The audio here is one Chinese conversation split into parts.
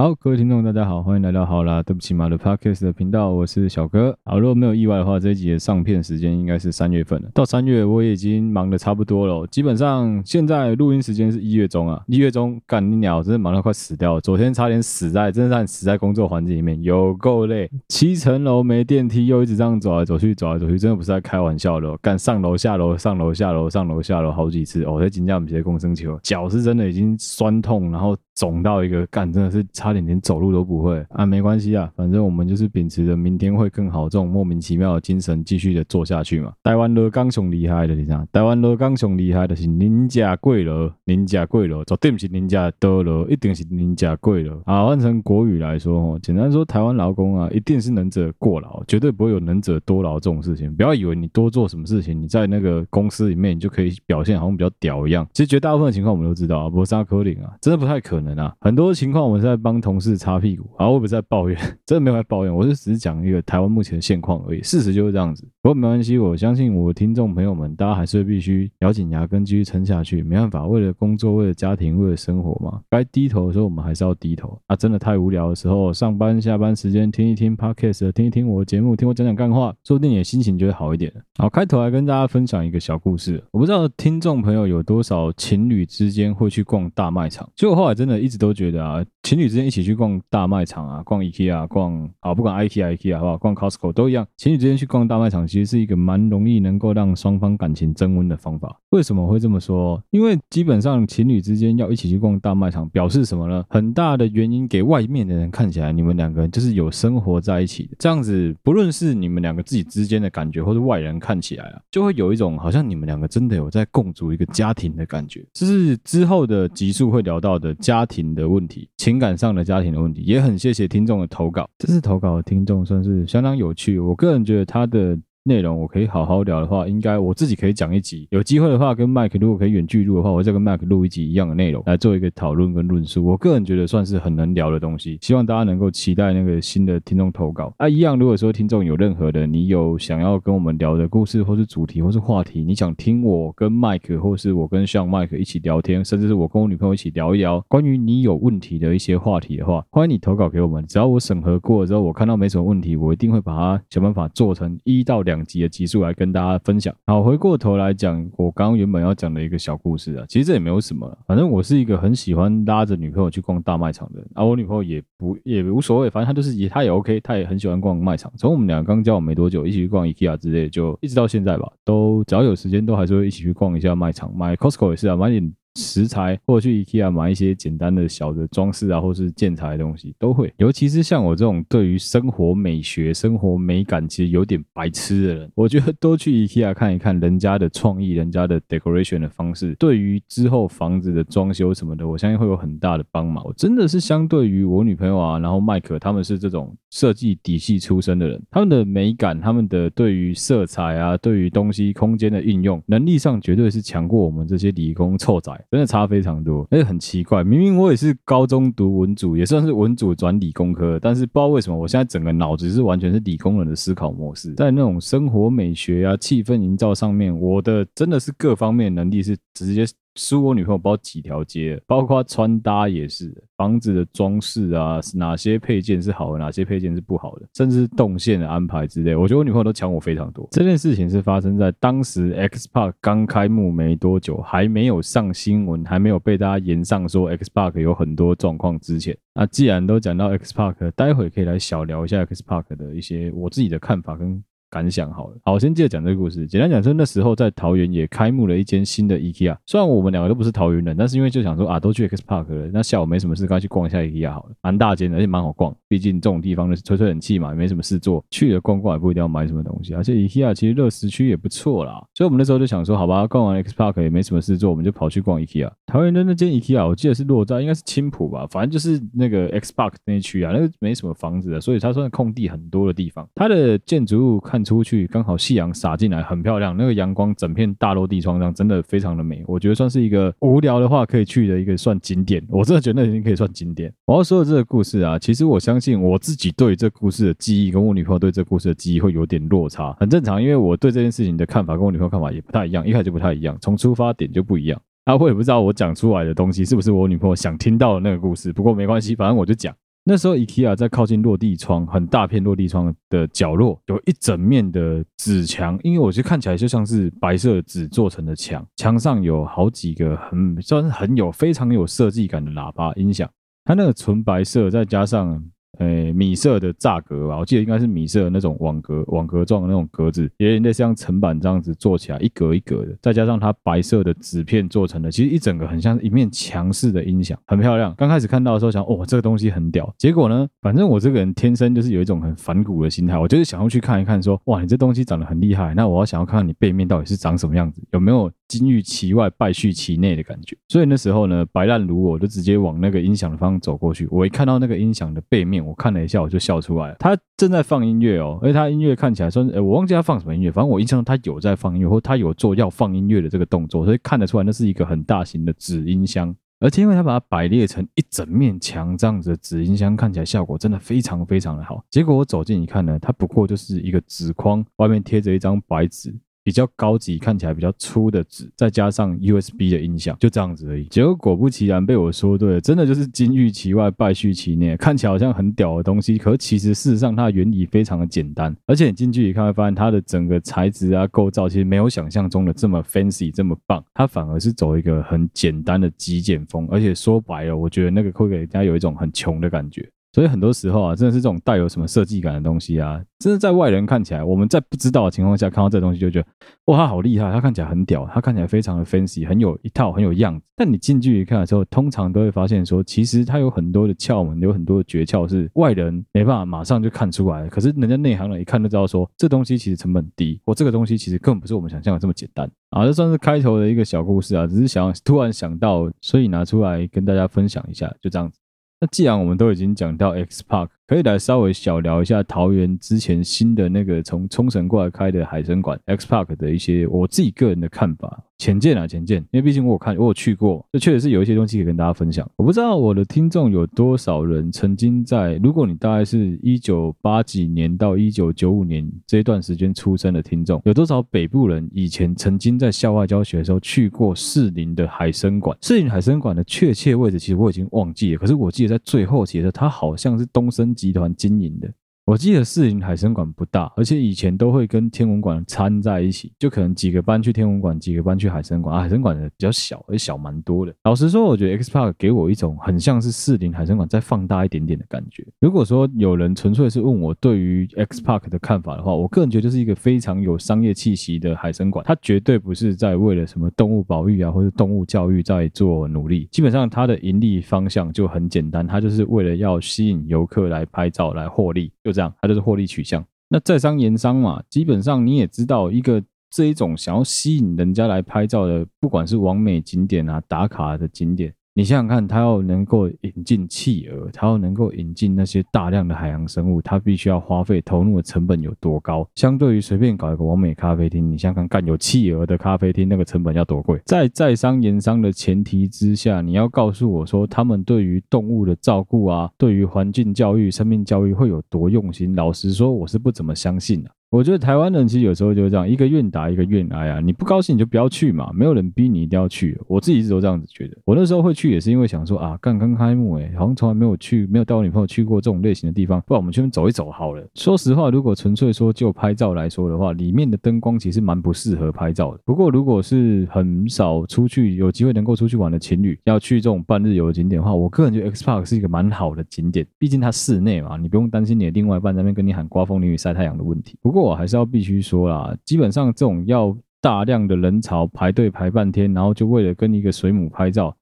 好，各位听众，大家好，欢迎来到好啦，对不起嘛的 Podcast 的频道，我是小哥。好，如果没有意外的话，这一集的上片时间应该是三月份了。到三月，我也已经忙得差不多了。基本上，现在录音时间是一月中啊，一月中干你鸟，真的忙得快死掉了。昨天差点死在，真的差点死在工作环境里面，有够累。七层楼没电梯，又一直这样走来走去，走来走去，真的不是在开玩笑的。干上楼下楼，上楼下楼，上楼下楼好几次哦，在紧张不些共生球，脚是真的已经酸痛，然后。肿到一个干，真的是差差点连走路都不会啊！没关系啊，反正我们就是秉持着明天会更好这种莫名其妙的精神，继续的做下去嘛。台湾罗刚雄厉害的，你知道？台湾罗刚雄厉害的是宁家贵楼，宁家贵楼，绝对不是宁家多楼，一定是宁家贵楼。啊，换成国语来说，哦，简单说，台湾劳工啊，一定是能者过劳，绝对不会有能者多劳这种事情。不要以为你多做什么事情，你在那个公司里面，你就可以表现好像比较屌一样。其实绝大部分的情况我们都知道啊，不是可能啊，真的不太可能。啊，很多情况我们是在帮同事擦屁股，然后我不是在抱怨，真的没有在抱怨，我是只是讲一个台湾目前的现况而已，事实就是这样子。不过没关系，我相信我的听众朋友们，大家还是必须咬紧牙根继续撑下去，没办法，为了工作，为了家庭，为了生活嘛，该低头的时候我们还是要低头。啊，真的太无聊的时候，上班下班时间听一听 Podcast，听一听我的节目，听我讲讲干话，说不定你的心情就会好一点。好，开头来跟大家分享一个小故事，我不知道听众朋友有多少情侣之间会去逛大卖场，就后来真的。一直都觉得啊，情侣之间一起去逛大卖场啊，逛 IKEA，逛啊，不管 IKEA、IKEA 好不好，逛 Costco 都一样。情侣之间去逛大卖场，其实是一个蛮容易能够让双方感情增温的方法。为什么会这么说？因为基本上情侣之间要一起去逛大卖场，表示什么呢？很大的原因给外面的人看起来，你们两个人就是有生活在一起的。这样子，不论是你们两个自己之间的感觉，或是外人看起来啊，就会有一种好像你们两个真的有在共组一个家庭的感觉。这是之后的集数会聊到的家庭的问题，情情感上的家庭的问题，也很谢谢听众的投稿。这次投稿的听众算是相当有趣，我个人觉得他的。内容我可以好好聊的话，应该我自己可以讲一集。有机会的话，跟 Mike 如果可以远距录的话，我再跟 Mike 录一集一样的内容来做一个讨论跟论述。我个人觉得算是很能聊的东西，希望大家能够期待那个新的听众投稿。啊，一样，如果说听众有任何的你有想要跟我们聊的故事，或是主题，或是话题，你想听我跟 Mike，或是我跟像 Mike 一起聊天，甚至是我跟我女朋友一起聊一聊关于你有问题的一些话题的话，欢迎你投稿给我们。只要我审核过了之后，我看到没什么问题，我一定会把它想办法做成一到两两集的集数来。跟大家分享。好，回过头来讲，我刚刚原本要讲的一个小故事啊，其实这也没有什么，反正我是一个很喜欢拉着女朋友去逛大卖场的人，而、啊、我女朋友也不也无所谓，反正她就是也她也 OK，她也很喜欢逛卖场。从我们两个刚交往没多久，一起去逛 IKEA 之类的，就一直到现在吧，都只要有时间都还是会一起去逛一下卖场，买 Costco 也是啊，买点。食材，或者去 IKEA 买一些简单的小的装饰啊，或是建材的东西都会。尤其是像我这种对于生活美学、生活美感其实有点白痴的人，我觉得多去 IKEA 看一看人家的创意、人家的 decoration 的方式，对于之后房子的装修什么的，我相信会有很大的帮忙。我真的是相对于我女朋友啊，然后麦克他们是这种设计底细出身的人，他们的美感、他们的对于色彩啊、对于东西空间的运用能力上，绝对是强过我们这些理工臭仔。真的差非常多，而且很奇怪，明明我也是高中读文组，也算是文组转理工科，但是不知道为什么，我现在整个脑子是完全是理工人的思考模式，在那种生活美学啊、气氛营造上面，我的真的是各方面能力是直接。输我女朋友不知道几条街，包括穿搭也是，房子的装饰啊，哪些配件是好的，哪些配件是不好的，甚至是动线的安排之类，我觉得我女朋友都强我非常多。这件事情是发生在当时 X Park 刚开幕没多久，还没有上新闻，还没有被大家言上说 X Park 有很多状况之前。那既然都讲到 X Park，待会可以来小聊一下 X Park 的一些我自己的看法跟。感想好了，好，我先接着讲这个故事。简单讲说，那时候在桃园也开幕了一间新的 IKEA。虽然我们两个都不是桃园人，但是因为就想说啊，都去 X Park 了，那下午没什么事，该去逛一下 IKEA 好了。蛮大间的，而且蛮好逛。毕竟这种地方呢，吹吹冷气嘛，也没什么事做，去了逛逛也不一定要买什么东西。而且 IKEA 其实乐食区也不错啦，所以我们那时候就想说，好吧，逛完 X Park 也没什么事做，我们就跑去逛 IKEA。桃园的那间 IKEA，我记得是落在应该是青埔吧，反正就是那个 X Park 那一区啊，那个没什么房子的，所以它算空地很多的地方。它的建筑物看出去刚好。夕阳洒进来，很漂亮。那个阳光整片大落地窗上，真的非常的美。我觉得算是一个无聊的话可以去的一个算景点。我真的觉得那已经可以算景点。我要说的这个故事啊，其实我相信我自己对这故事的记忆，跟我女朋友对这故事的记忆会有点落差，很正常。因为我对这件事情的看法跟我女朋友看法也不太一样，一开始就不太一样，从出发点就不一样。啊，我也不知道我讲出来的东西是不是我女朋友想听到的那个故事。不过没关系，反正我就讲。那时候 IKEA 在靠近落地窗，很大片落地窗的角落，有一整面的纸墙，因为我觉得看起来就像是白色纸做成的墙，墙上有好几个很算是很有非常有设计感的喇叭音响，它那个纯白色再加上。诶，米色的栅格吧，我记得应该是米色的那种网格、网格状的那种格子，也类似像层板这样子做起来，一格一格的，再加上它白色的纸片做成的，其实一整个很像一面墙式的音响，很漂亮。刚开始看到的时候想，哦，这个东西很屌。结果呢，反正我这个人天生就是有一种很反骨的心态，我就是想要去看一看，说，哇，你这东西长得很厉害，那我要想要看看你背面到底是长什么样子，有没有金玉其外败絮其内的感觉。所以那时候呢，白烂如我就直接往那个音响的方向走过去。我一看到那个音响的背面，我看了一下，我就笑出来了。他正在放音乐哦，而且他音乐看起来说，诶，我忘记他放什么音乐，反正我印象中他有在放音乐，或他有做要放音乐的这个动作，所以看得出来那是一个很大型的纸音箱。而且因为他把它摆列成一整面墙这样子的纸音箱，看起来效果真的非常非常的好。结果我走近一看呢，它不过就是一个纸框，外面贴着一张白纸。比较高级，看起来比较粗的纸，再加上 USB 的音响，就这样子而已。结果果不其然被我说对了，真的就是金玉其外，败絮其内。看起来好像很屌的东西，可其实事实上它的原理非常的简单。而且你近距离看会发现，它的整个材质啊、构造其实没有想象中的这么 fancy、这么棒。它反而是走一个很简单的极简风，而且说白了，我觉得那个会给人家有一种很穷的感觉。所以很多时候啊，真的是这种带有什么设计感的东西啊，真的在外人看起来，我们在不知道的情况下看到这东西，就觉得哇，它好厉害，它看起来很屌，它看起来非常的 fancy，很有一套，很有样子。但你近距离看的时候，通常都会发现说，其实它有很多的窍门，有很多的诀窍是外人没办法马上就看出来的。可是人家内行人一看就知道说，这东西其实成本低，或这个东西其实根本不是我们想象的这么简单啊。这算是开头的一个小故事啊，只是想突然想到，所以拿出来跟大家分享一下，就这样子。那既然我们都已经讲到 X Park，可以来稍微小聊一下桃园之前新的那个从冲绳过来开的海参馆 X Park 的一些我自己个人的看法。浅见啊，浅见，因为毕竟我有看，我有去过，这确实是有一些东西可以跟大家分享。我不知道我的听众有多少人曾经在，如果你大概是一九八几年到一九九五年这一段时间出生的听众，有多少北部人以前曾经在校外教学的时候去过士林的海参馆？士林海参馆的确切位置其实我已经忘记了，可是我记得在最后期的时候，它好像是东升集团经营的。我记得士林海生馆不大，而且以前都会跟天文馆掺在一起，就可能几个班去天文馆，几个班去海生馆。海生馆的比较小，而且小蛮多的。老实说，我觉得 X Park 给我一种很像是士林海生馆再放大一点点的感觉。如果说有人纯粹是问我对于 X Park 的看法的话，我个人觉得就是一个非常有商业气息的海生馆，它绝对不是在为了什么动物保育啊或者动物教育在做努力。基本上它的盈利方向就很简单，它就是为了要吸引游客来拍照来获利，就这样。它就是获利取向。那在商言商嘛，基本上你也知道，一个这一种想要吸引人家来拍照的，不管是完美景点啊、打卡的景点。你想想看，它要能够引进企鹅，它要能够引进那些大量的海洋生物，它必须要花费投入的成本有多高？相对于随便搞一个完美咖啡厅，你想想看，干有企鹅的咖啡厅，那个成本要多贵？在在商言商的前提之下，你要告诉我说，他们对于动物的照顾啊，对于环境教育、生命教育会有多用心？老实说，我是不怎么相信的。我觉得台湾人其实有时候就是这样，一个愿打一个愿挨啊。你不高兴你就不要去嘛，没有人逼你一定要去。我自己一直都这样子觉得。我那时候会去也是因为想说啊，刚刚开幕诶，好像从来没有去，没有带我女朋友去过这种类型的地方，不然我们去那边走一走好了。说实话，如果纯粹说就拍照来说的话，里面的灯光其实蛮不适合拍照的。不过如果是很少出去，有机会能够出去玩的情侣，要去这种半日游的景点的话，我个人觉得 X Park 是一个蛮好的景点，毕竟它室内嘛，你不用担心你的另外一半在那边跟你喊刮风淋雨晒太阳的问题。不过我还是要。必须说啦，基本上这种要大量的人潮排队排半天，然后就为了跟一个水母拍照，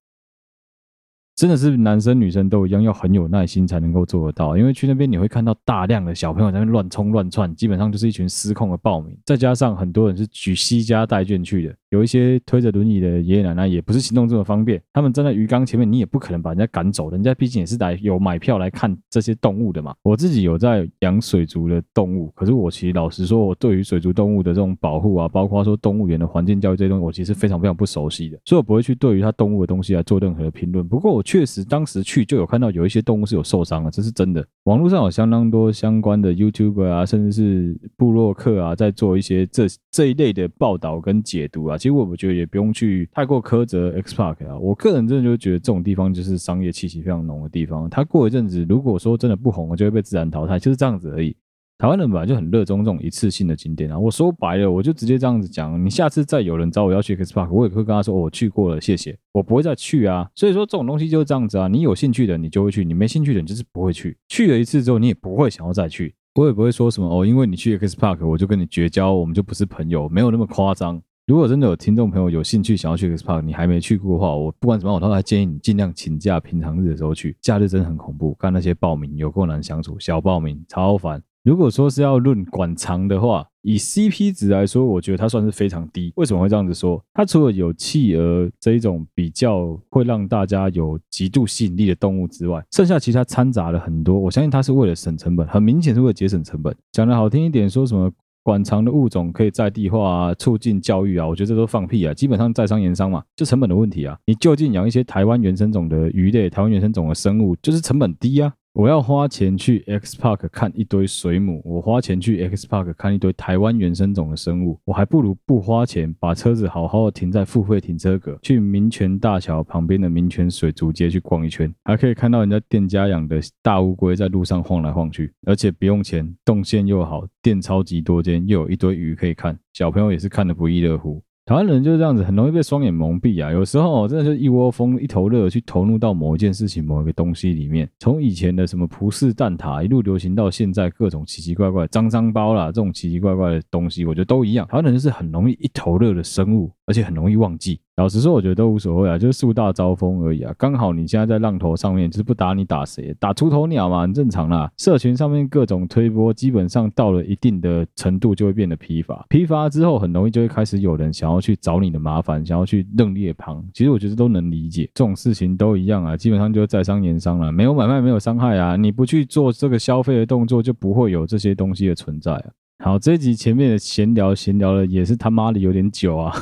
真的是男生女生都一样，要很有耐心才能够做得到。因为去那边你会看到大量的小朋友在那边乱冲乱窜，基本上就是一群失控的暴民，再加上很多人是举携家带卷去的。有一些推着轮椅的爷爷奶奶也不是行动这么方便，他们站在鱼缸前面，你也不可能把人家赶走，人家毕竟也是来有买票来看这些动物的嘛。我自己有在养水族的动物，可是我其实老实说，我对于水族动物的这种保护啊，包括说动物园的环境教育这些东西，我其实非常非常不熟悉的，所以我不会去对于它动物的东西来做任何的评论。不过我确实当时去就有看到有一些动物是有受伤的，这是真的。网络上有相当多相关的 YouTube 啊，甚至是部落客啊，在做一些这这一类的报道跟解读啊。其实我觉得也不用去太过苛责 X Park 啊，我个人真的就觉得这种地方就是商业气息非常浓的地方。它过一阵子如果说真的不红了，就会被自然淘汰，就是这样子而已。台湾人本来就很热衷这种一次性的景点啊！我说白了，我就直接这样子讲，你下次再有人找我要去 X Park，我也会跟他说，我去过了，谢谢，我不会再去啊。所以说这种东西就是这样子啊，你有兴趣的你就会去，你没兴趣的你就是不会去。去了一次之后，你也不会想要再去。我也不会说什么哦，因为你去 X Park，我就跟你绝交，我们就不是朋友，没有那么夸张。如果真的有听众朋友有兴趣想要去 X Park，你还没去过的话，我不管怎么样，我都还建议你尽量请假，平常日的时候去。假日真的很恐怖，看那些报名有够难相处，小报名超烦。如果说是要论馆藏的话，以 CP 值来说，我觉得它算是非常低。为什么会这样子说？它除了有企鹅这一种比较会让大家有极度吸引力的动物之外，剩下其他掺杂了很多。我相信它是为了省成本，很明显是为了节省成本。讲得好听一点，说什么馆藏的物种可以在地化啊，促进教育啊，我觉得这都放屁啊！基本上在商言商嘛，就成本的问题啊。你就近养一些台湾原生种的鱼类、台湾原生种的生物，就是成本低啊。我要花钱去 X Park 看一堆水母，我花钱去 X Park 看一堆台湾原生种的生物，我还不如不花钱，把车子好好的停在付费停车格，去民权大桥旁边的民权水族街去逛一圈，还可以看到人家店家养的大乌龟在路上晃来晃去，而且不用钱，动线又好，店超级多间，又有一堆鱼可以看，小朋友也是看得不亦乐乎。台湾人就是这样子，很容易被双眼蒙蔽啊。有时候真的就是一窝蜂、一头热去投入到某一件事情、某一个东西里面。从以前的什么葡式蛋挞一路流行到现在各种奇奇怪怪、脏脏包啦，这种奇奇怪怪的东西，我觉得都一样。台湾人是很容易一头热的生物，而且很容易忘记。老实说，我觉得都无所谓啊，就是树大招风而已啊。刚好你现在在浪头上面，就是不打你打谁？打出头鸟嘛，很正常啦。社群上面各种推波，基本上到了一定的程度就会变得疲乏。疲乏之后，很容易就会开始有人想要去找你的麻烦，想要去认列旁。其实我觉得都能理解，这种事情都一样啊，基本上就是在商言商了，没有买卖，没有伤害啊。你不去做这个消费的动作，就不会有这些东西的存在啊。好，这一集前面的闲聊，闲聊了也是他妈的有点久啊。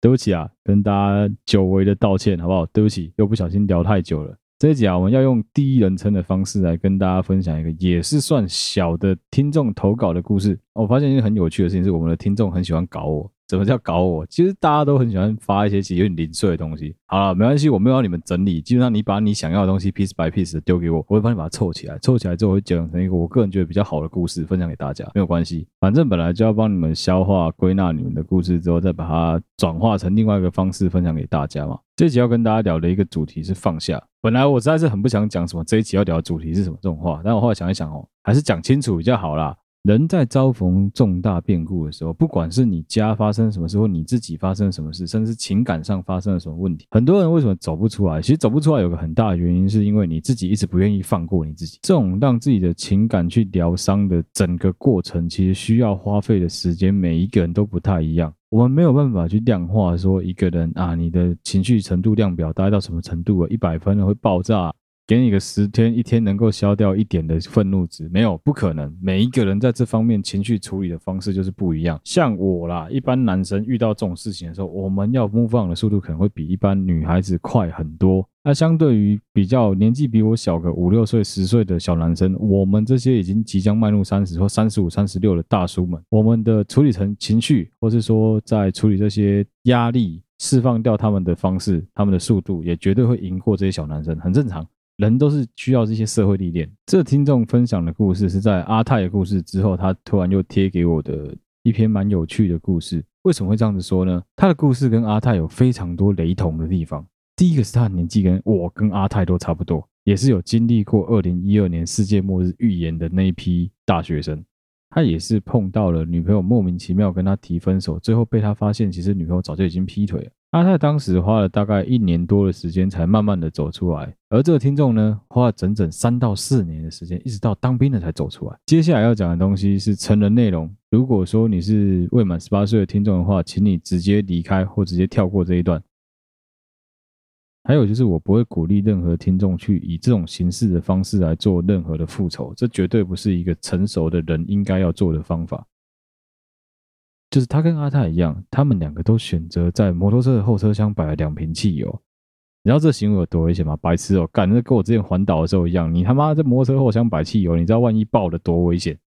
对不起啊，跟大家久违的道歉，好不好？对不起，又不小心聊太久了。这一集啊，我们要用第一人称的方式来跟大家分享一个也是算小的听众投稿的故事。我发现一个很有趣的事情是，我们的听众很喜欢搞我。怎么叫搞我？其实大家都很喜欢发一些其实有点零碎的东西。好了，没关系，我没有让你们整理。基本上你把你想要的东西 piece by piece 的丢给我，我会帮你把它凑起来。凑起来之后会讲成一个我个人觉得比较好的故事，分享给大家。没有关系，反正本来就要帮你们消化归纳你们的故事之后，再把它转化成另外一个方式分享给大家嘛。这一集要跟大家聊的一个主题是放下。本来我实在是很不想讲什么这一集要聊的主题是什么这种话，但我后来想一想哦，还是讲清楚比较好啦。人在遭逢重大变故的时候，不管是你家发生什么事，或你自己发生什么事，甚至情感上发生了什么问题，很多人为什么走不出来？其实走不出来有个很大的原因，是因为你自己一直不愿意放过你自己。这种让自己的情感去疗伤的整个过程，其实需要花费的时间，每一个人都不太一样。我们没有办法去量化说一个人啊，你的情绪程度量表大概到什么程度啊？一百分会爆炸。给你个十天，一天能够消掉一点的愤怒值，没有，不可能。每一个人在这方面情绪处理的方式就是不一样。像我啦，一般男生遇到这种事情的时候，我们要 move on 的速度可能会比一般女孩子快很多。那相对于比较年纪比我小个五六岁、十岁的小男生，我们这些已经即将迈入三十或三十五、三十六的大叔们，我们的处理成情绪，或是说在处理这些压力、释放掉他们的方式，他们的速度也绝对会赢过这些小男生，很正常。人都是需要这些社会历练。这听众分享的故事是在阿泰的故事之后，他突然又贴给我的一篇蛮有趣的故事。为什么会这样子说呢？他的故事跟阿泰有非常多雷同的地方。第一个是他的年纪跟我跟阿泰都差不多，也是有经历过二零一二年世界末日预言的那一批大学生。他也是碰到了女朋友莫名其妙跟他提分手，最后被他发现其实女朋友早就已经劈腿了。阿泰当时花了大概一年多的时间才慢慢的走出来，而这个听众呢，花了整整三到四年的时间，一直到当兵了才走出来。接下来要讲的东西是成人内容，如果说你是未满十八岁的听众的话，请你直接离开或直接跳过这一段。还有就是，我不会鼓励任何听众去以这种形式的方式来做任何的复仇，这绝对不是一个成熟的人应该要做的方法。就是他跟阿泰一样，他们两个都选择在摩托车的后车厢摆了两瓶汽油，你知道这行为有多危险吗？白痴哦，干，那跟我之前环岛的时候一样，你他妈在摩托车后箱摆汽油，你知道万一爆了多危险？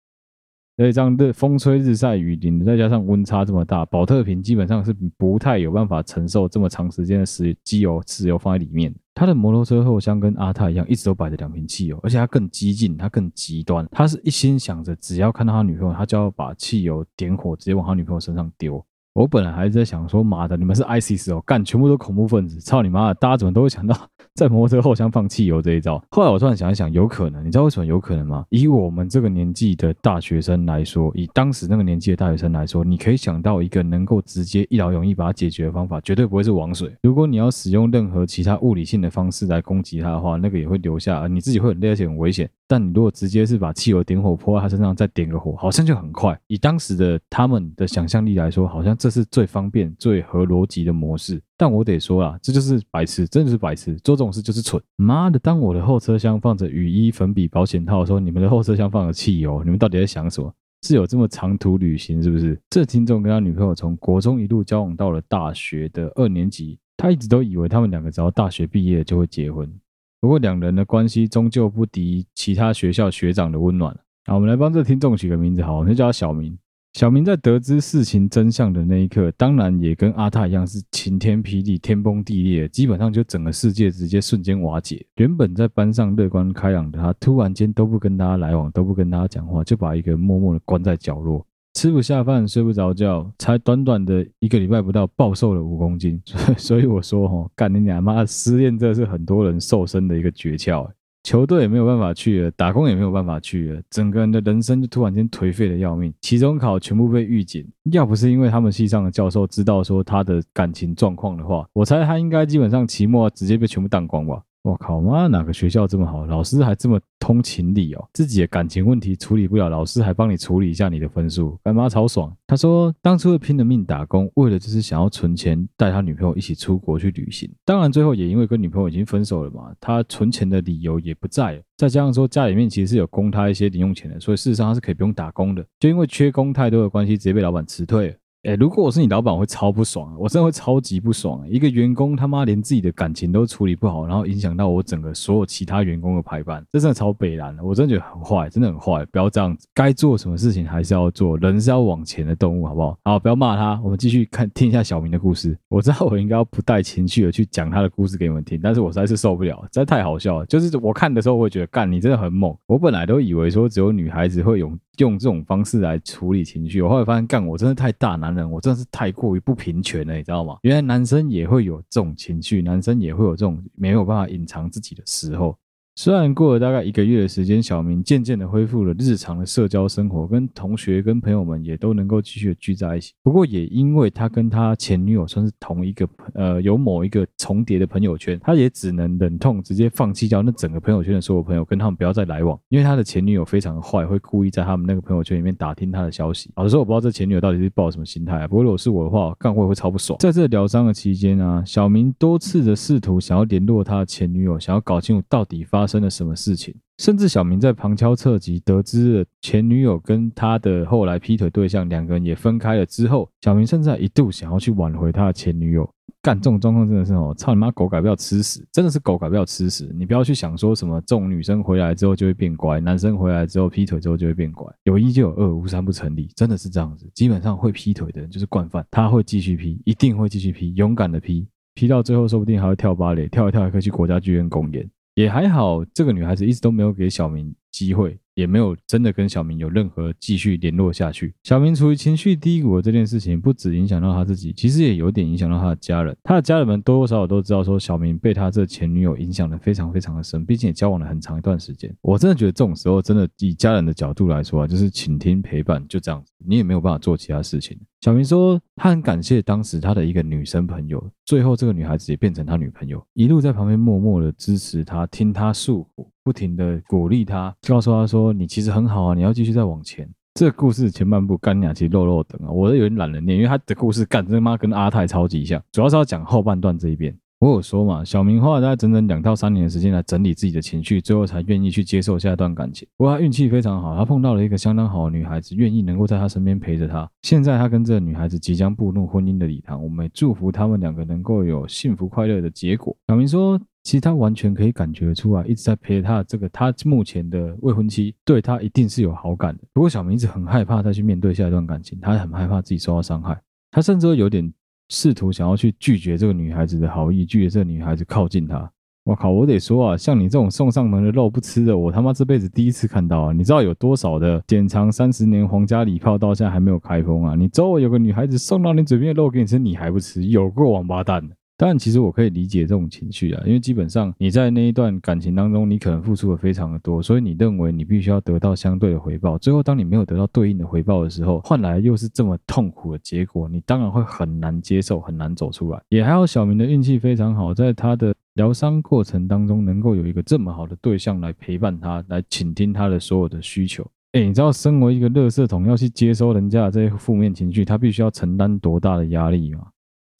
所以这样的风吹日晒雨淋，再加上温差这么大，宝特瓶基本上是不太有办法承受这么长时间的石机油、石油放在里面。他的摩托车后箱跟阿泰一样，一直都摆着两瓶汽油，而且他更激进，他更极端，他是一心想着只要看到他女朋友，他就要把汽油点火，直接往他女朋友身上丢。我本来还在想说，妈的，你们是 ISIS 哦，干，全部都恐怖分子，操你妈的，大家怎么都会想到？在摩托车后箱放汽油这一招，后来我突然想一想，有可能，你知道为什么有可能吗？以我们这个年纪的大学生来说，以当时那个年纪的大学生来说，你可以想到一个能够直接一劳永逸把它解决的方法，绝对不会是王水。如果你要使用任何其他物理性的方式来攻击他的话，那个也会留下，你自己会很累而且很危险。但你如果直接是把汽油点火泼在他身上，再点个火，好像就很快。以当时的他们的想象力来说，好像这是最方便、最合逻辑的模式。但我得说啦，这就是白痴，真的是白痴，做这种事就是蠢。妈的，当我的后车厢放着雨衣、粉笔、保险套的时候，你们的后车厢放着汽油，你们到底在想什么？是有这么长途旅行是不是？这听众跟他女朋友从国中一路交往到了大学的二年级，他一直都以为他们两个只要大学毕业就会结婚。不过两人的关系终究不敌其他学校学长的温暖。好，我们来帮这听众取个名字，好，我们就叫他小明。小明在得知事情真相的那一刻，当然也跟阿泰一样是晴天霹雳、天崩地裂，基本上就整个世界直接瞬间瓦解。原本在班上乐观开朗的他，突然间都不跟大家来往，都不跟大家讲话，就把一个人默默的关在角落，吃不下饭，睡不着觉，才短短的一个礼拜不到，暴瘦了五公斤。所以，我说，哈，干你娘妈，失恋这是很多人瘦身的一个诀窍。球队也没有办法去了，打工也没有办法去了，整个人的人生就突然间颓废的要命。期中考全部被预警，要不是因为他们系上的教授知道说他的感情状况的话，我猜他应该基本上期末直接被全部当光吧。我靠妈，哪个学校这么好，老师还这么通情理哦？自己的感情问题处理不了，老师还帮你处理一下你的分数，干嘛超爽？他说当初会拼了命打工，为了就是想要存钱带他女朋友一起出国去旅行。当然最后也因为跟女朋友已经分手了嘛，他存钱的理由也不在了。再加上说家里面其实是有供他一些零用钱的，所以事实上他是可以不用打工的。就因为缺工太多的关系，直接被老板辞退了。哎，如果我是你老板，我会超不爽，我真的会超级不爽。一个员工他妈连自己的感情都处理不好，然后影响到我整个所有其他员工的排班，这真的超北烂的。我真的觉得很坏，真的很坏。不要这样子，该做什么事情还是要做，人是要往前的动物，好不好？好，不要骂他。我们继续看听一下小明的故事。我知道我应该要不带情绪的去讲他的故事给你们听，但是我实在是受不了，实在太好笑了。就是我看的时候，我会觉得干，你真的很猛。我本来都以为说只有女孩子会用用这种方式来处理情绪，我后来发现干，我真的太大男人，我真的是太。过于不平权了，你知道吗？原来男生也会有这种情绪，男生也会有这种没有办法隐藏自己的时候。虽然过了大概一个月的时间，小明渐渐的恢复了日常的社交生活，跟同学、跟朋友们也都能够继续聚在一起。不过，也因为他跟他前女友算是同一个呃有某一个重叠的朋友圈，他也只能忍痛直接放弃掉那整个朋友圈的所有朋友，跟他们不要再来往。因为他的前女友非常的坏，会故意在他们那个朋友圈里面打听他的消息。老实说，我不知道这前女友到底是抱什么心态啊。不过如果是我的话，干会会超不爽。在这疗伤的期间啊，小明多次的试图想要联络他的前女友，想要搞清楚到底发。发生了什么事情？甚至小明在旁敲侧击得知了前女友跟他的后来劈腿对象两个人也分开了之后，小明甚至一度想要去挽回他的前女友。干这种状况真的是哦，操你妈，狗改不了吃屎，真的是狗改不了吃屎。你不要去想说什么这种女生回来之后就会变乖，男生回来之后劈腿之后就会变乖，有一就有二，无三不成立，真的是这样子。基本上会劈腿的人就是惯犯，他会继续劈，一定会继续劈，勇敢的劈，劈到最后说不定还会跳芭蕾，跳一跳还可以去国家剧院公演。也还好，这个女孩子一直都没有给小明机会。也没有真的跟小明有任何继续联络下去。小明处于情绪低谷的这件事情，不止影响到他自己，其实也有点影响到他的家人。他的家人们多多少少都知道，说小明被他这前女友影响的非常非常的深，毕竟也交往了很长一段时间。我真的觉得这种时候，真的以家人的角度来说啊，就是倾听陪伴，就这样子，你也没有办法做其他事情。小明说，他很感谢当时他的一个女生朋友，最后这个女孩子也变成他女朋友，一路在旁边默默的支持他，听他诉苦。不停的鼓励他，告诉他说：“你其实很好啊，你要继续再往前。”这个故事前半部干两期肉肉等啊，我都有点懒得念，因为他的故事干真他妈跟阿泰超级像，主要是要讲后半段这一边。我有说嘛，小明花了大概整整两到三年的时间来整理自己的情绪，最后才愿意去接受下一段感情。不过他运气非常好，他碰到了一个相当好的女孩子，愿意能够在他身边陪着他。现在他跟这个女孩子即将步入婚姻的礼堂，我们也祝福他们两个能够有幸福快乐的结果。小明说，其实他完全可以感觉出来，一直在陪他这个他目前的未婚妻对他一定是有好感的。不过小明一直很害怕再去面对下一段感情，他很害怕自己受到伤害，他甚至有点。试图想要去拒绝这个女孩子的好意，拒绝这个女孩子靠近他。我靠，我得说啊，像你这种送上门的肉不吃的，我他妈这辈子第一次看到啊！你知道有多少的典藏三十年皇家礼炮到现在还没有开封啊？你周围有个女孩子送到你嘴边的肉给你吃，你还不吃，有个王八蛋的！但，其实我可以理解这种情绪啊，因为基本上你在那一段感情当中，你可能付出的非常的多，所以你认为你必须要得到相对的回报。最后，当你没有得到对应的回报的时候，换来又是这么痛苦的结果，你当然会很难接受，很难走出来。也还好，小明的运气非常好，在他的疗伤过程当中，能够有一个这么好的对象来陪伴他，来倾听他的所有的需求。诶，你知道，身为一个垃圾桶，要去接收人家的这些负面情绪，他必须要承担多大的压力吗？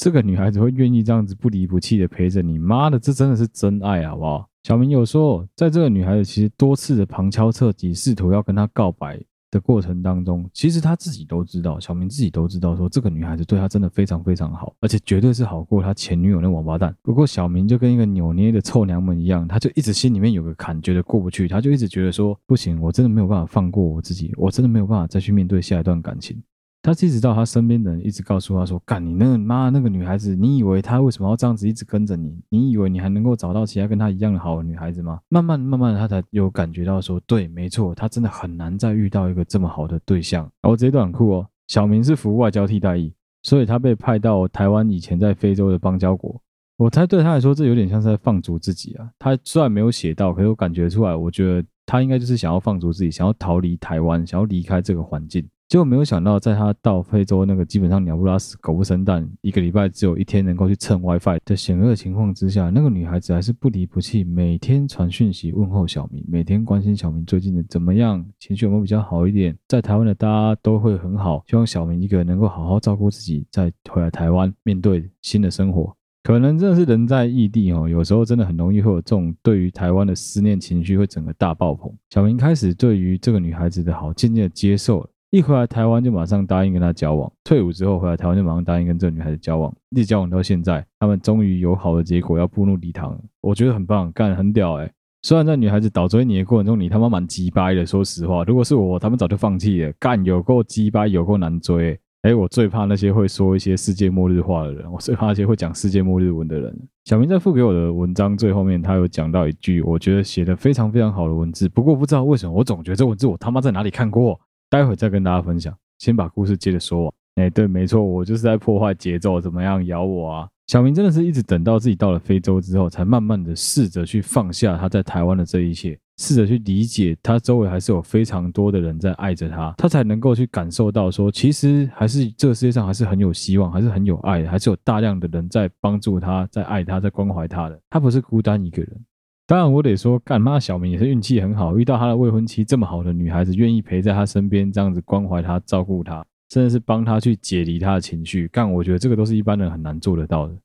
这个女孩子会愿意这样子不离不弃的陪着你，妈的，这真的是真爱好不好？小明有说，在这个女孩子其实多次的旁敲侧击，试图要跟她告白的过程当中，其实她自己都知道，小明自己都知道，说这个女孩子对他真的非常非常好，而且绝对是好过他前女友那王八蛋。不过小明就跟一个扭捏的臭娘们一样，他就一直心里面有个坎，觉得过不去，他就一直觉得说，不行，我真的没有办法放过我自己，我真的没有办法再去面对下一段感情。他一直到他身边的人一直告诉他说：“干你那个妈那个女孩子，你以为她为什么要这样子一直跟着你？你以为你还能够找到其他跟她一样的好的女孩子吗？”慢慢慢慢的，他才有感觉到说：“对，没错，他真的很难再遇到一个这么好的对象。”然后这一段很酷哦。小明是服外交替代役，所以他被派到台湾以前在非洲的邦交国。我猜对他来说，这有点像是在放逐自己啊。他虽然没有写到，可是我感觉出来，我觉得他应该就是想要放逐自己，想要逃离台湾，想要离开这个环境。结果没有想到，在他到非洲那个基本上鸟不拉屎、狗不生蛋，一个礼拜只有一天能够去蹭 WiFi 的险恶情况之下，那个女孩子还是不离不弃，每天传讯息问候小明，每天关心小明最近的怎么样，情绪有没有比较好一点。在台湾的大家都会很好，希望小明一个人能够好好照顾自己，再回来台湾面对新的生活。可能真的是人在异地哦，有时候真的很容易会有这种对于台湾的思念情绪会整个大爆棚。小明开始对于这个女孩子的好渐渐的接受了。一回来台湾就马上答应跟他交往，退伍之后回来台湾就马上答应跟这个女孩子交往，一直交往到现在，他们终于有好的结果，要步入礼堂，我觉得很棒，干很屌哎、虽然在女孩子倒追你的过程中，你他妈蛮鸡掰的，说实话，如果是我，他们早就放弃了，干有够鸡掰，有够难追、欸，哎，我最怕那些会说一些世界末日话的人，我最怕那些会讲世界末日文的人。小明在附给我的文章最后面，他有讲到一句，我觉得写的非常非常好的文字，不过不知道为什么，我总觉得这文字我他妈在哪里看过。待会再跟大家分享，先把故事接着说完。哎，对，没错，我就是在破坏节奏，怎么样咬我啊？小明真的是一直等到自己到了非洲之后，才慢慢的试着去放下他在台湾的这一切，试着去理解他周围还是有非常多的人在爱着他，他才能够去感受到说，其实还是这个世界上还是很有希望，还是很有爱的，还是有大量的人在帮助他，在爱他，在关怀他的，他不是孤单一个人。当然，我得说，干妈小明也是运气很好，遇到他的未婚妻这么好的女孩子，愿意陪在他身边，这样子关怀他、照顾他，甚至是帮他去解离他的情绪。干，我觉得这个都是一般人很难做得到的。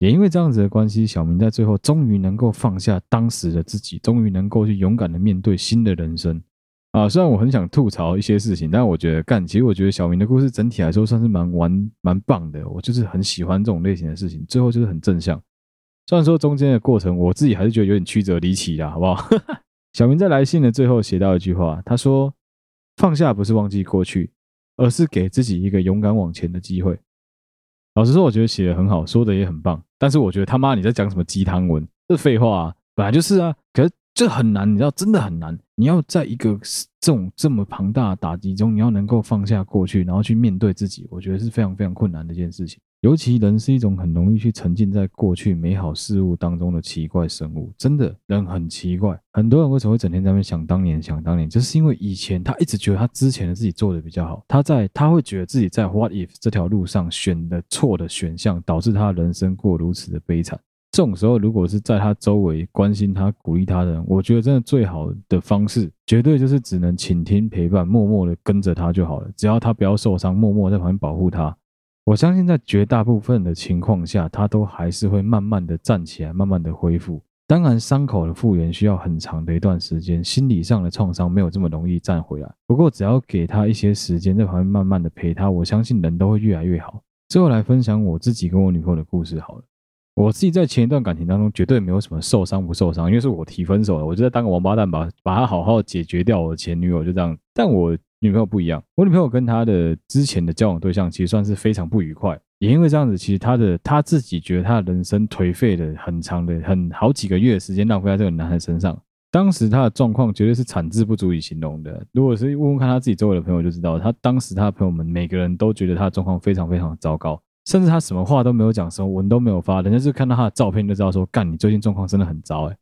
也因为这样子的关系，小明在最后终于能够放下当时的自己，终于能够去勇敢的面对新的人生。啊，虽然我很想吐槽一些事情，但我觉得干，其实我觉得小明的故事整体来说算是蛮完、蛮棒的。我就是很喜欢这种类型的事情，最后就是很正向。虽然说中间的过程，我自己还是觉得有点曲折离奇啦，好不好？小明在来信的最后写到一句话，他说：“放下不是忘记过去，而是给自己一个勇敢往前的机会。”老实说，我觉得写的很好，说的也很棒。但是我觉得他妈你在讲什么鸡汤文？这废话啊，本来就是啊。可是这很难，你知道，真的很难。你要在一个这种这么庞大的打击中，你要能够放下过去，然后去面对自己，我觉得是非常非常困难的一件事情。尤其人是一种很容易去沉浸在过去美好事物当中的奇怪生物，真的，人很奇怪。很多人为什么会整天在那边想当年，想当年，就是因为以前他一直觉得他之前的自己做的比较好，他在他会觉得自己在 What if 这条路上选的错的选项，导致他人生过如此的悲惨。这种时候，如果是在他周围关心他、鼓励他的人，我觉得真的最好的方式，绝对就是只能倾听、陪伴，默默的跟着他就好了。只要他不要受伤，默默在旁边保护他。我相信在绝大部分的情况下，他都还是会慢慢的站起来，慢慢的恢复。当然，伤口的复原需要很长的一段时间，心理上的创伤没有这么容易站回来。不过，只要给他一些时间，在旁边慢慢的陪他，我相信人都会越来越好。最后来分享我自己跟我女朋友的故事好了。我自己在前一段感情当中，绝对没有什么受伤不受伤，因为是我提分手了，我就在当个王八蛋，把把他好好解决掉。我的前女友就这样，但我。女朋友不一样，我女朋友跟她的之前的交往对象其实算是非常不愉快，也因为这样子，其实她的她自己觉得她的人生颓废了很长的很好几个月的时间浪费在这个男孩身上。当时她的状况绝对是惨至不足以形容的。如果是问问看她自己周围的朋友就知道，她当时她的朋友们每个人都觉得她的状况非常非常糟糕，甚至她什么话都没有讲，什么文都没有发，人家是看到她的照片就知道说，干你最近状况真的很糟哎。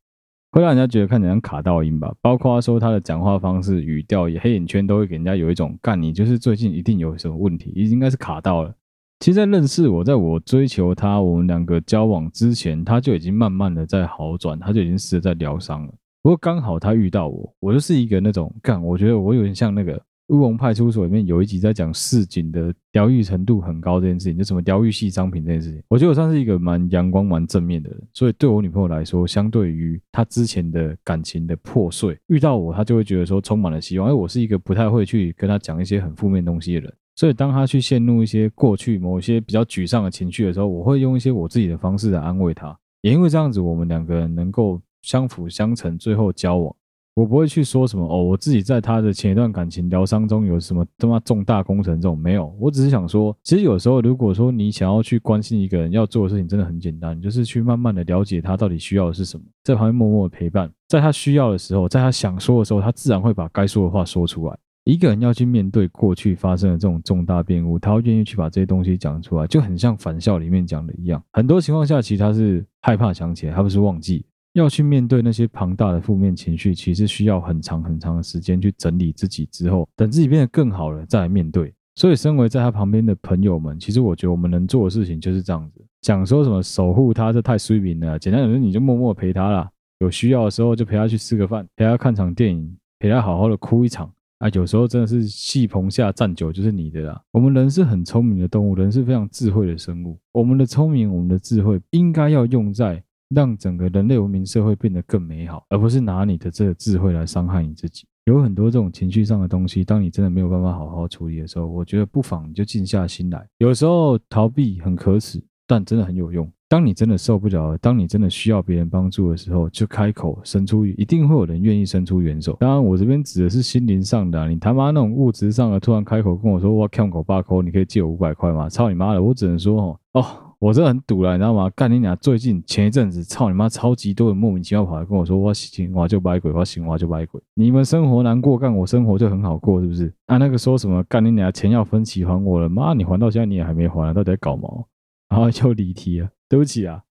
会让人家觉得看起来像卡到音吧，包括说他的讲话方式、语调、也黑眼圈，都会给人家有一种干你就是最近一定有什么问题，应该是卡到了。其实，在认识我，在我追求他，我们两个交往之前，他就已经慢慢的在好转，他就已经试着在疗伤了。不过刚好他遇到我，我就是一个那种干，我觉得我有点像那个。乌龙派出所里面有一集在讲市井的疗愈程度很高这件事情，就什么疗愈系商品这件事情，我觉得我算是一个蛮阳光、蛮正面的人。所以对我女朋友来说，相对于她之前的感情的破碎，遇到我，她就会觉得说充满了希望。因为我是一个不太会去跟她讲一些很负面东西的人，所以当她去陷入一些过去某一些比较沮丧的情绪的时候，我会用一些我自己的方式来安慰她。也因为这样子，我们两个人能够相辅相成，最后交往。我不会去说什么哦，我自己在他的前一段感情疗伤中有什么他妈重大工程这种没有，我只是想说，其实有时候如果说你想要去关心一个人，要做的事情真的很简单，就是去慢慢的了解他到底需要的是什么，在旁边默默的陪伴，在他需要的时候，在他想说的时候，他自然会把该说的话说出来。一个人要去面对过去发生的这种重大变故，他会愿意去把这些东西讲出来，就很像返校里面讲的一样，很多情况下其实他是害怕想起来，他不是忘记。要去面对那些庞大的负面情绪，其实需要很长很长的时间去整理自己之后，等自己变得更好了再来面对。所以，身为在他旁边的朋友们，其实我觉得我们能做的事情就是这样子：讲说什么守护他，这太虚名了。简单点说，你就默默陪他啦，有需要的时候就陪他去吃个饭，陪他看场电影，陪他好好的哭一场。啊，有时候真的是戏棚下站久就是你的啦。我们人是很聪明的动物，人是非常智慧的生物。我们的聪明，我们的智慧，应该要用在。让整个人类文明社会变得更美好，而不是拿你的这个智慧来伤害你自己。有很多这种情绪上的东西，当你真的没有办法好好处理的时候，我觉得不妨你就静下心来。有时候逃避很可耻，但真的很有用。当你真的受不了了，当你真的需要别人帮助的时候，就开口伸出，一定会有人愿意伸出援手。当然，我这边指的是心灵上的，你他妈那种物质上的，突然开口跟我说我欠狗八抠，你可以借我五百块吗？操你妈的！我只能说哦。我真的很堵了，你知道吗？干你俩！最近前一阵子，操你妈，超级多人莫名其妙跑来跟我说，我行我就摆鬼，我行我就摆鬼。你们生活难过，干我生活就很好过，是不是？啊，那个说什么干你俩钱要分期还我了？妈，你还到现在你也还没还，到底在搞毛？然 后又离题了，对不起啊。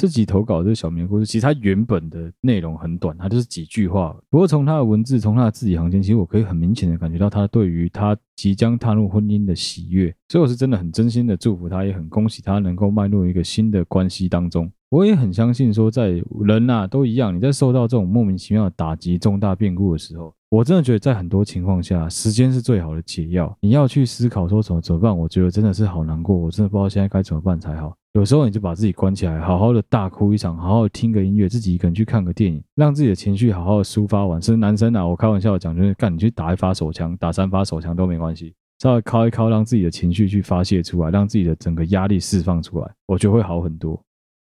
自己投稿这个小明的故事，其实它原本的内容很短，它就是几句话。不过从他的文字，从他的字里行间，其实我可以很明显的感觉到他对于他即将踏入婚姻的喜悦。所以我是真的很真心的祝福他，也很恭喜他能够迈入一个新的关系当中。我也很相信说，在人呐、啊、都一样，你在受到这种莫名其妙的打击、重大变故的时候，我真的觉得在很多情况下，时间是最好的解药。你要去思考说怎么怎么办，我觉得真的是好难过，我真的不知道现在该怎么办才好。有时候你就把自己关起来，好好的大哭一场，好好的听个音乐，自己一个人去看个电影，让自己的情绪好好的抒发完。甚至男生啊，我开玩笑讲，就是干你去打一发手枪，打三发手枪都没关系，稍微敲一敲，让自己的情绪去发泄出来，让自己的整个压力释放出来，我觉得会好很多。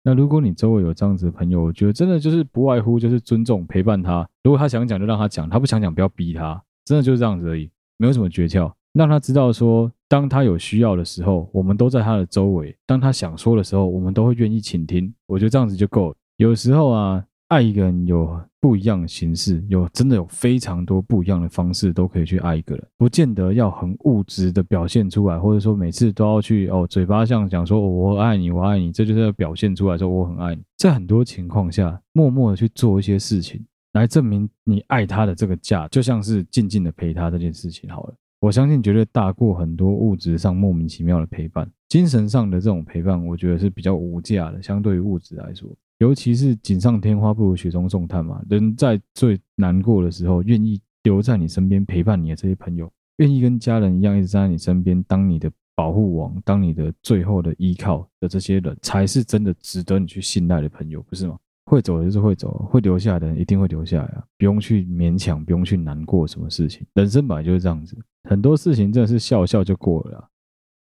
那如果你周围有这样子的朋友，我觉得真的就是不外乎就是尊重陪伴他。如果他想讲就让他讲，他不想讲不要逼他，真的就是这样子而已，没有什么诀窍。让他知道说，当他有需要的时候，我们都在他的周围；当他想说的时候，我们都会愿意倾听。我觉得这样子就够了。有时候啊，爱一个人有不一样的形式，有真的有非常多不一样的方式都可以去爱一个人，不见得要很物质的表现出来，或者说每次都要去哦，嘴巴上讲说我爱你，我爱你，这就是要表现出来说我很爱你。在很多情况下，默默的去做一些事情，来证明你爱他的这个价，就像是静静的陪他这件事情好了。我相信绝对大过很多物质上莫名其妙的陪伴，精神上的这种陪伴，我觉得是比较无价的。相对于物质来说，尤其是锦上添花不如雪中送炭嘛。人在最难过的时候，愿意留在你身边陪伴你的这些朋友，愿意跟家人一样一直在你身边当你的保护网，当你的最后的依靠的这些人，才是真的值得你去信赖的朋友，不是吗？会走的就是会走，会留下来的人一定会留下来啊！不用去勉强，不用去难过什么事情，人生本来就是这样子，很多事情真的是笑笑就过了啊。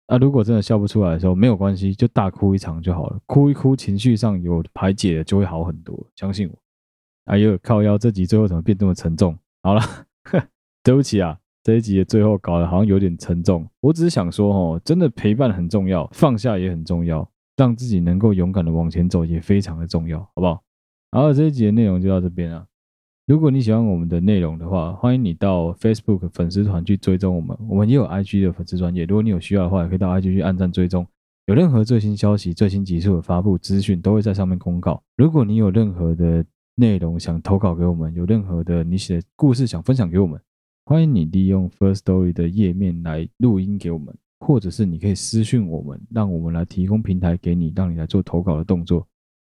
啊，如果真的笑不出来的时候，没有关系，就大哭一场就好了，哭一哭，情绪上有排解了就会好很多，相信我。哎呦，靠腰，这集最后怎么变这么沉重？好了，对不起啊，这一集的最后搞得好像有点沉重。我只是想说，哦，真的陪伴很重要，放下也很重要，让自己能够勇敢的往前走也非常的重要，好不好？好，这一集的内容就到这边了。如果你喜欢我们的内容的话，欢迎你到 Facebook 粉丝团去追踪我们。我们也有 IG 的粉丝专页，如果你有需要的话，也可以到 IG 去按赞追踪。有任何最新消息、最新集数的发布资讯，都会在上面公告。如果你有任何的内容想投稿给我们，有任何的你写的故事想分享给我们，欢迎你利用 First Story 的页面来录音给我们，或者是你可以私讯我们，让我们来提供平台给你，让你来做投稿的动作。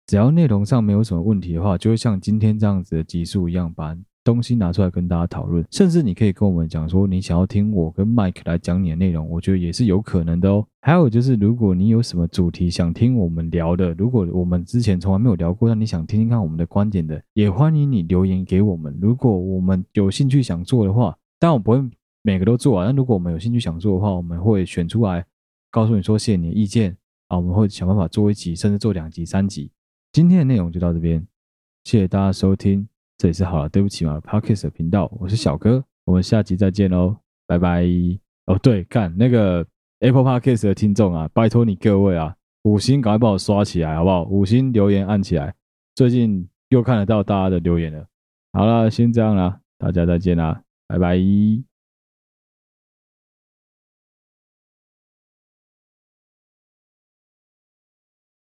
只要内容上没有什么问题的话，就会像今天这样子的集数一样，把东西拿出来跟大家讨论。甚至你可以跟我们讲说，你想要听我跟 Mike 来讲你的内容，我觉得也是有可能的哦。还有就是，如果你有什么主题想听我们聊的，如果我们之前从来没有聊过，但你想听听看我们的观点的，也欢迎你留言给我们。如果我们有兴趣想做的话，但我不会每个都做啊。但如果我们有兴趣想做的话，我们会选出来告诉你说，谢谢你的意见啊，我们会想办法做一集，甚至做两集、三集。今天的内容就到这边，谢谢大家收听，这里是好了，对不起嘛，Podcast 的频道，我是小哥，我们下集再见喽，拜拜。哦，对，看那个 Apple Podcast 的听众啊，拜托你各位啊，五星赶快帮我刷起来好不好？五星留言按起来，最近又看得到大家的留言了。好了，先这样啦，大家再见啦，拜拜。